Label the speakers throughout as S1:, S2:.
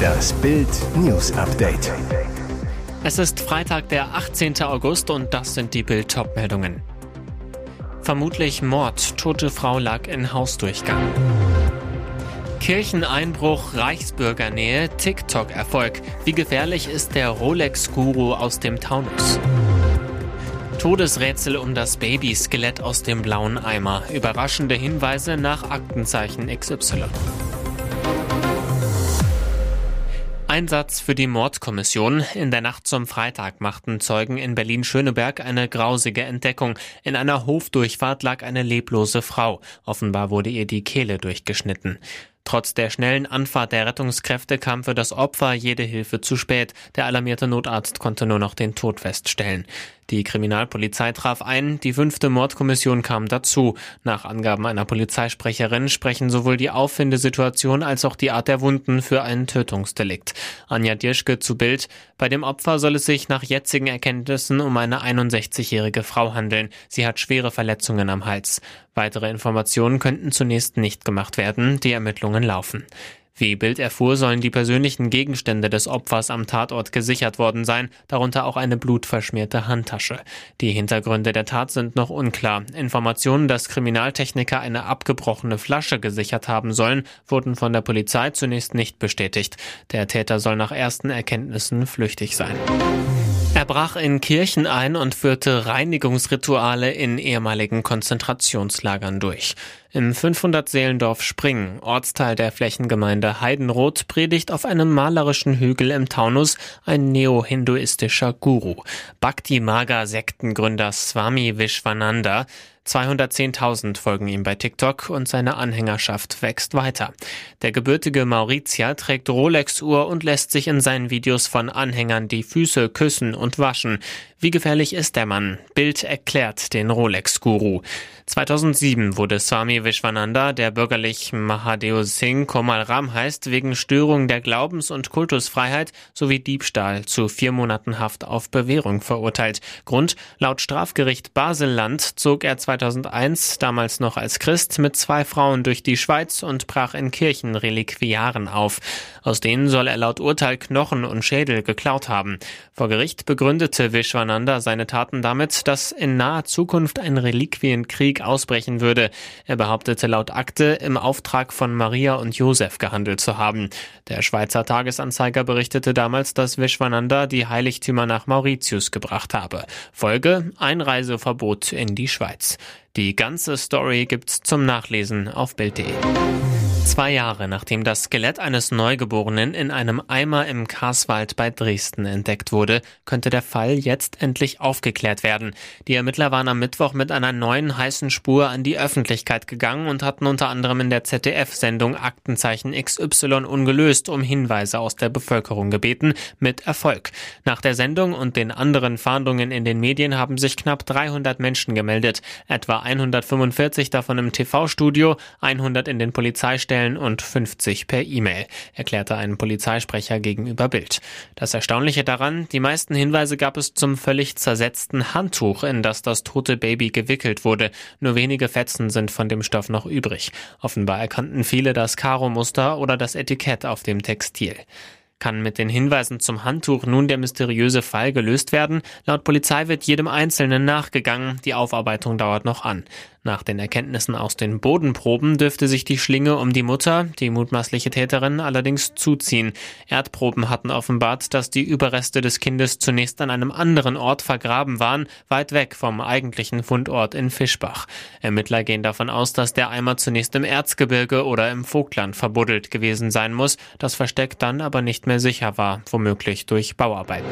S1: Das Bild News Update.
S2: Es ist Freitag, der 18. August und das sind die Bild meldungen Vermutlich Mord. Tote Frau lag in Hausdurchgang. Kircheneinbruch, Reichsbürgernähe, TikTok-Erfolg. Wie gefährlich ist der Rolex-Guru aus dem Taunus? Todesrätsel um das Babyskelett aus dem blauen Eimer. Überraschende Hinweise nach Aktenzeichen XY. Einsatz für die Mordkommission. In der Nacht zum Freitag machten Zeugen in Berlin-Schöneberg eine grausige Entdeckung. In einer Hofdurchfahrt lag eine leblose Frau. Offenbar wurde ihr die Kehle durchgeschnitten. Trotz der schnellen Anfahrt der Rettungskräfte kam für das Opfer jede Hilfe zu spät. Der alarmierte Notarzt konnte nur noch den Tod feststellen. Die Kriminalpolizei traf ein, die fünfte Mordkommission kam dazu. Nach Angaben einer Polizeisprecherin sprechen sowohl die Auffindesituation als auch die Art der Wunden für ein Tötungsdelikt. Anja Dirschke zu Bild. Bei dem Opfer soll es sich nach jetzigen Erkenntnissen um eine 61-jährige Frau handeln. Sie hat schwere Verletzungen am Hals. Weitere Informationen könnten zunächst nicht gemacht werden. Die Ermittlungen laufen. Wie Bild erfuhr, sollen die persönlichen Gegenstände des Opfers am Tatort gesichert worden sein, darunter auch eine blutverschmierte Handtasche. Die Hintergründe der Tat sind noch unklar. Informationen, dass Kriminaltechniker eine abgebrochene Flasche gesichert haben sollen, wurden von der Polizei zunächst nicht bestätigt. Der Täter soll nach ersten Erkenntnissen flüchtig sein. Er brach in Kirchen ein und führte Reinigungsrituale in ehemaligen Konzentrationslagern durch. Im 500-Seelendorf Springen, Ortsteil der Flächengemeinde Heidenroth, predigt auf einem malerischen Hügel im Taunus ein neo-hinduistischer Guru. Bhakti Maga Sektengründer Swami Vishwananda 210.000 folgen ihm bei TikTok und seine Anhängerschaft wächst weiter. Der gebürtige Mauritier trägt Rolex-Uhr und lässt sich in seinen Videos von Anhängern die Füße küssen und waschen. Wie gefährlich ist der Mann? Bild erklärt den Rolex-Guru. 2007 wurde Swami Vishwananda, der bürgerlich Mahadeo Singh Komal Ram heißt, wegen Störung der Glaubens- und Kultusfreiheit sowie Diebstahl zu vier Monaten Haft auf Bewährung verurteilt. Grund, laut Strafgericht Basel-Land zog er 2001, damals noch als Christ, mit zwei Frauen durch die Schweiz und brach in Kirchenreliquiaren auf. Aus denen soll er laut Urteil Knochen und Schädel geklaut haben. Vor Gericht begründete Vishwananda seine Taten damit, dass in naher Zukunft ein Reliquienkrieg ausbrechen würde. Er behauptete laut Akte, im Auftrag von Maria und Josef gehandelt zu haben. Der Schweizer Tagesanzeiger berichtete damals, dass Vishwananda die Heiligtümer nach Mauritius gebracht habe. Folge Einreiseverbot in die Schweiz. Die ganze Story gibt's zum Nachlesen auf Bild.de. Zwei Jahre nachdem das Skelett eines Neugeborenen in einem Eimer im Karswald bei Dresden entdeckt wurde, könnte der Fall jetzt endlich aufgeklärt werden. Die Ermittler waren am Mittwoch mit einer neuen heißen Spur an die Öffentlichkeit gegangen und hatten unter anderem in der ZDF-Sendung Aktenzeichen XY ungelöst um Hinweise aus der Bevölkerung gebeten, mit Erfolg. Nach der Sendung und den anderen Fahndungen in den Medien haben sich knapp 300 Menschen gemeldet, etwa 145 davon im TV-Studio, 100 in den Polizeistellen stellen und 50 per E-Mail, erklärte ein Polizeisprecher gegenüber Bild. Das Erstaunliche daran, die meisten Hinweise gab es zum völlig zersetzten Handtuch, in das das tote Baby gewickelt wurde. Nur wenige Fetzen sind von dem Stoff noch übrig. Offenbar erkannten viele das Karo-Muster oder das Etikett auf dem Textil. Kann mit den Hinweisen zum Handtuch nun der mysteriöse Fall gelöst werden? Laut Polizei wird jedem Einzelnen nachgegangen. Die Aufarbeitung dauert noch an. Nach den Erkenntnissen aus den Bodenproben dürfte sich die Schlinge um die Mutter, die mutmaßliche Täterin, allerdings zuziehen. Erdproben hatten offenbart, dass die Überreste des Kindes zunächst an einem anderen Ort vergraben waren, weit weg vom eigentlichen Fundort in Fischbach. Ermittler gehen davon aus, dass der Eimer zunächst im Erzgebirge oder im Vogtland verbuddelt gewesen sein muss, das Versteck dann aber nicht mehr sicher war, womöglich durch Bauarbeiten.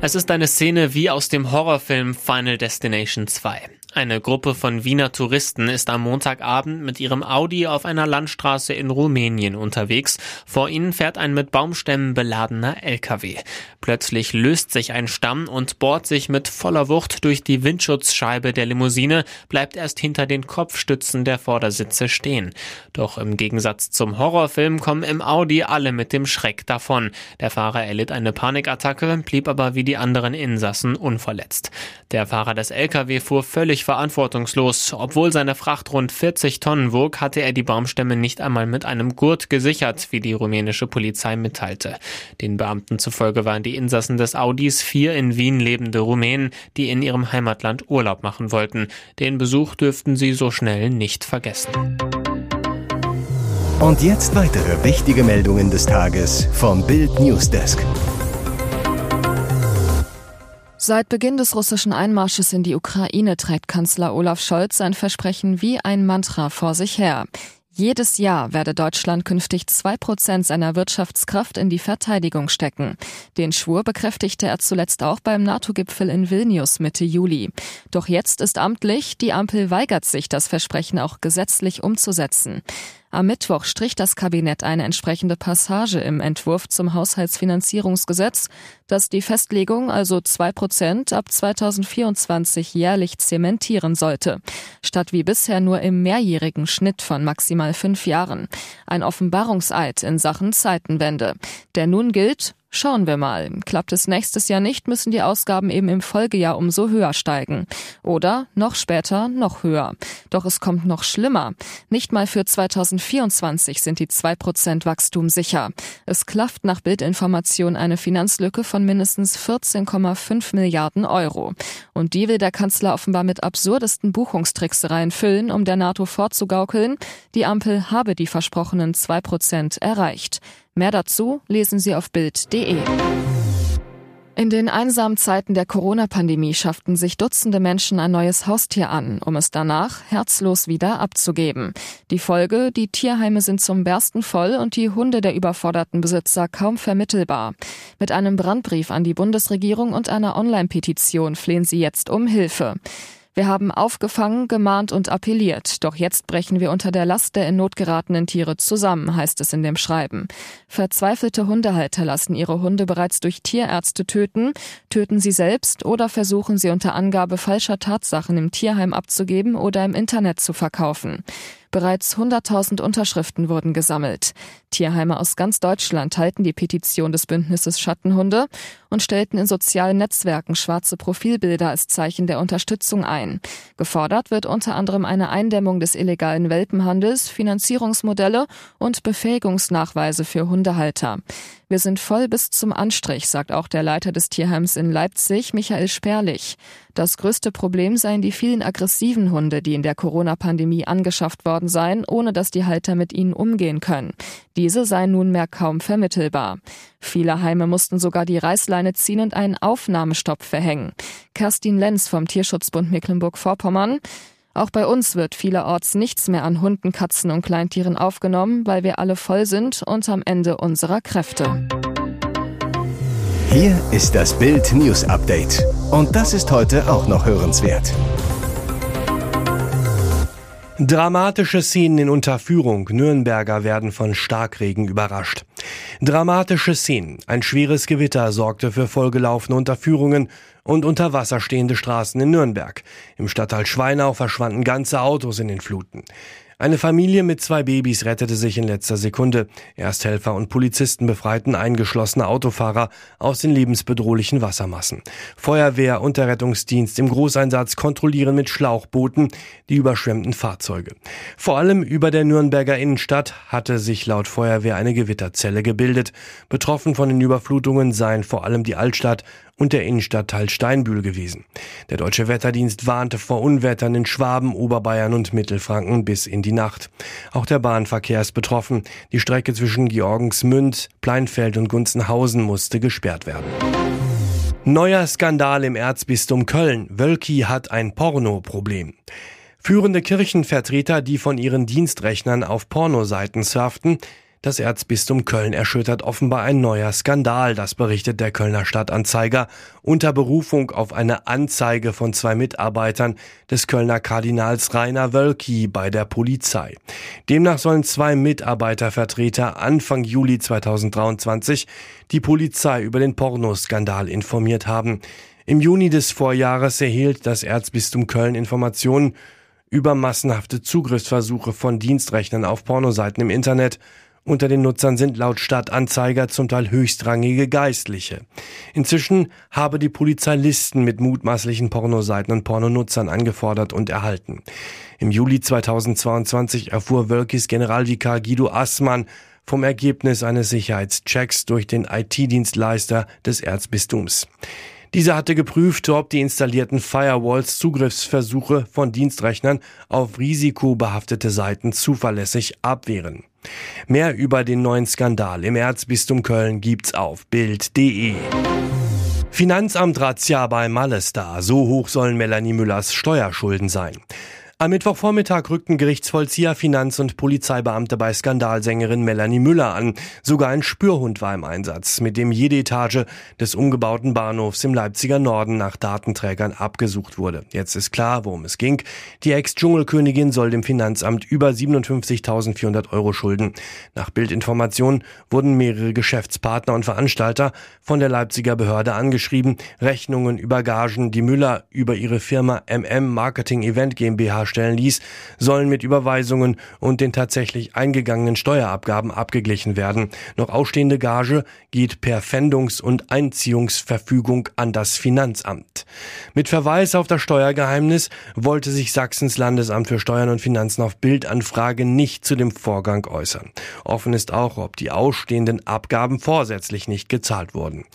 S2: Es ist eine Szene wie aus dem Horrorfilm Final Destination 2. Eine Gruppe von Wiener Touristen ist am Montagabend mit ihrem Audi auf einer Landstraße in Rumänien unterwegs. Vor ihnen fährt ein mit Baumstämmen beladener LKW. Plötzlich löst sich ein Stamm und bohrt sich mit voller Wucht durch die Windschutzscheibe der Limousine, bleibt erst hinter den Kopfstützen der Vordersitze stehen. Doch im Gegensatz zum Horrorfilm kommen im Audi alle mit dem Schreck davon. Der Fahrer erlitt eine Panikattacke, blieb aber wie die anderen Insassen unverletzt. Der Fahrer des LKW fuhr völlig verantwortungslos. Obwohl seine Fracht rund 40 Tonnen wog, hatte er die Baumstämme nicht einmal mit einem Gurt gesichert, wie die rumänische Polizei mitteilte. Den Beamten zufolge waren die Insassen des Audis vier in Wien lebende Rumänen, die in ihrem Heimatland Urlaub machen wollten. Den Besuch dürften sie so schnell nicht vergessen.
S1: Und jetzt weitere wichtige Meldungen des Tages vom Bild Newsdesk.
S3: Seit Beginn des russischen Einmarsches in die Ukraine trägt Kanzler Olaf Scholz sein Versprechen wie ein Mantra vor sich her. Jedes Jahr werde Deutschland künftig zwei Prozent seiner Wirtschaftskraft in die Verteidigung stecken. Den Schwur bekräftigte er zuletzt auch beim NATO-Gipfel in Vilnius Mitte Juli. Doch jetzt ist amtlich, die Ampel weigert sich, das Versprechen auch gesetzlich umzusetzen. Am Mittwoch strich das Kabinett eine entsprechende Passage im Entwurf zum Haushaltsfinanzierungsgesetz, das die Festlegung, also zwei Prozent, ab 2024 jährlich zementieren sollte, statt wie bisher nur im mehrjährigen Schnitt von maximal fünf Jahren. Ein Offenbarungseid in Sachen Zeitenwende. Der nun gilt, Schauen wir mal. Klappt es nächstes Jahr nicht, müssen die Ausgaben eben im Folgejahr umso höher steigen. Oder noch später noch höher. Doch es kommt noch schlimmer. Nicht mal für 2024 sind die 2% Wachstum sicher. Es klafft nach Bildinformation eine Finanzlücke von mindestens 14,5 Milliarden Euro. Und die will der Kanzler offenbar mit absurdesten Buchungstricksereien füllen, um der NATO vorzugaukeln, die Ampel habe die versprochenen 2% erreicht. Mehr dazu lesen Sie auf Bild.de. In den einsamen Zeiten der Corona-Pandemie schafften sich Dutzende Menschen ein neues Haustier an, um es danach herzlos wieder abzugeben. Die Folge, die Tierheime sind zum Bersten voll und die Hunde der überforderten Besitzer kaum vermittelbar. Mit einem Brandbrief an die Bundesregierung und einer Online-Petition flehen sie jetzt um Hilfe. Wir haben aufgefangen, gemahnt und appelliert, doch jetzt brechen wir unter der Last der in Not geratenen Tiere zusammen, heißt es in dem Schreiben. Verzweifelte Hundehalter lassen ihre Hunde bereits durch Tierärzte töten, töten sie selbst oder versuchen sie unter Angabe falscher Tatsachen im Tierheim abzugeben oder im Internet zu verkaufen. Bereits 100.000 Unterschriften wurden gesammelt. Tierheime aus ganz Deutschland teilten die Petition des Bündnisses Schattenhunde und stellten in sozialen Netzwerken schwarze Profilbilder als Zeichen der Unterstützung ein. Gefordert wird unter anderem eine Eindämmung des illegalen Welpenhandels, Finanzierungsmodelle und Befähigungsnachweise für Hundehalter. Wir sind voll bis zum Anstrich, sagt auch der Leiter des Tierheims in Leipzig, Michael Sperlich. Das größte Problem seien die vielen aggressiven Hunde, die in der Corona-Pandemie angeschafft worden seien, ohne dass die Halter mit ihnen umgehen können. Diese seien nunmehr kaum vermittelbar. Viele Heime mussten sogar die Reißleine ziehen und einen Aufnahmestopp verhängen. Kerstin Lenz vom Tierschutzbund Mecklenburg-Vorpommern. Auch bei uns wird vielerorts nichts mehr an Hunden, Katzen und Kleintieren aufgenommen, weil wir alle voll sind und am Ende unserer Kräfte.
S1: Hier ist das Bild News Update. Und das ist heute auch noch hörenswert.
S4: Dramatische Szenen in Unterführung. Nürnberger werden von Starkregen überrascht. Dramatische Szenen. Ein schweres Gewitter sorgte für vollgelaufene Unterführungen und unter Wasser stehende Straßen in Nürnberg. Im Stadtteil Schweinau verschwanden ganze Autos in den Fluten. Eine Familie mit zwei Babys rettete sich in letzter Sekunde. Ersthelfer und Polizisten befreiten eingeschlossene Autofahrer aus den lebensbedrohlichen Wassermassen. Feuerwehr und der Rettungsdienst im Großeinsatz kontrollieren mit Schlauchbooten die überschwemmten Fahrzeuge. Vor allem über der Nürnberger Innenstadt hatte sich laut Feuerwehr eine Gewitterzelle gebildet. Betroffen von den Überflutungen seien vor allem die Altstadt und der Innenstadtteil Steinbühl gewesen. Der deutsche Wetterdienst warnte vor Unwettern in Schwaben, Oberbayern und Mittelfranken bis in die Nacht. Auch der Bahnverkehr ist betroffen. Die Strecke zwischen Georgensmünd, Pleinfeld und Gunzenhausen musste gesperrt werden. Neuer Skandal im Erzbistum Köln. Wölki hat ein Pornoproblem. Führende Kirchenvertreter, die von ihren Dienstrechnern auf Pornoseiten surften, das Erzbistum Köln erschüttert offenbar ein neuer Skandal, das berichtet der Kölner Stadtanzeiger unter Berufung auf eine Anzeige von zwei Mitarbeitern des Kölner Kardinals Rainer Wölki bei der Polizei. Demnach sollen zwei Mitarbeitervertreter Anfang Juli 2023 die Polizei über den Pornoskandal informiert haben. Im Juni des Vorjahres erhielt das Erzbistum Köln Informationen über massenhafte Zugriffsversuche von Dienstrechnern auf Pornoseiten im Internet Unter den Nutzern sind laut Stadtanzeiger zum Teil höchstrangige Geistliche. Inzwischen habe die Polizei Listen mit mutmaßlichen Pornoseiten und Pornonutzern angefordert und erhalten. Im Juli 2022 erfuhr Wölkis Generalvikar Guido Assmann vom Ergebnis eines Sicherheitschecks durch den IT-Dienstleister des Erzbistums. Dieser hatte geprüft, ob die installierten Firewalls Zugriffsversuche von Dienstrechnern auf risikobehaftete Seiten zuverlässig abwehren. Mehr über den neuen Skandal im Erzbistum Köln gibt's auf Bild.de. Finanzamt Razzia bei Malestar. So hoch sollen Melanie Müllers Steuerschulden sein. Am Mittwochvormittag rückten Gerichtsvollzieher, Finanz- und Polizeibeamte bei Skandalsängerin Melanie Müller an. Sogar ein Spürhund war im Einsatz, mit dem jede Etage des umgebauten Bahnhofs im Leipziger Norden nach Datenträgern abgesucht wurde. Jetzt ist klar, worum es ging. Die Ex-Dschungelkönigin soll dem Finanzamt über 57.400 Euro schulden. Nach Bildinformationen wurden mehrere Geschäftspartner und Veranstalter von der Leipziger Behörde angeschrieben. Rechnungen über Gagen, die Müller über ihre Firma MM Marketing Event GmbH darstellen ließ, sollen mit Überweisungen und den tatsächlich eingegangenen Steuerabgaben abgeglichen werden. Noch ausstehende Gage geht per Pfändungs- und Einziehungsverfügung an das Finanzamt. Mit Verweis auf das Steuergeheimnis wollte sich Sachsens Landesamt für Steuern und Finanzen auf Bildanfrage nicht zu dem Vorgang äußern. Offen ist auch, ob die ausstehenden Abgaben vorsätzlich nicht gezahlt wurden.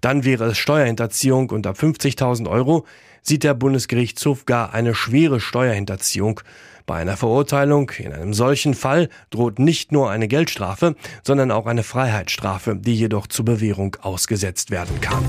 S4: Dann wäre es Steuerhinterziehung unter 50.000 Euro, sieht der Bundesgerichtshof gar eine schwere Steuerhinterziehung. Bei einer Verurteilung in einem solchen Fall droht nicht nur eine Geldstrafe, sondern auch eine Freiheitsstrafe, die jedoch zur Bewährung ausgesetzt werden kann.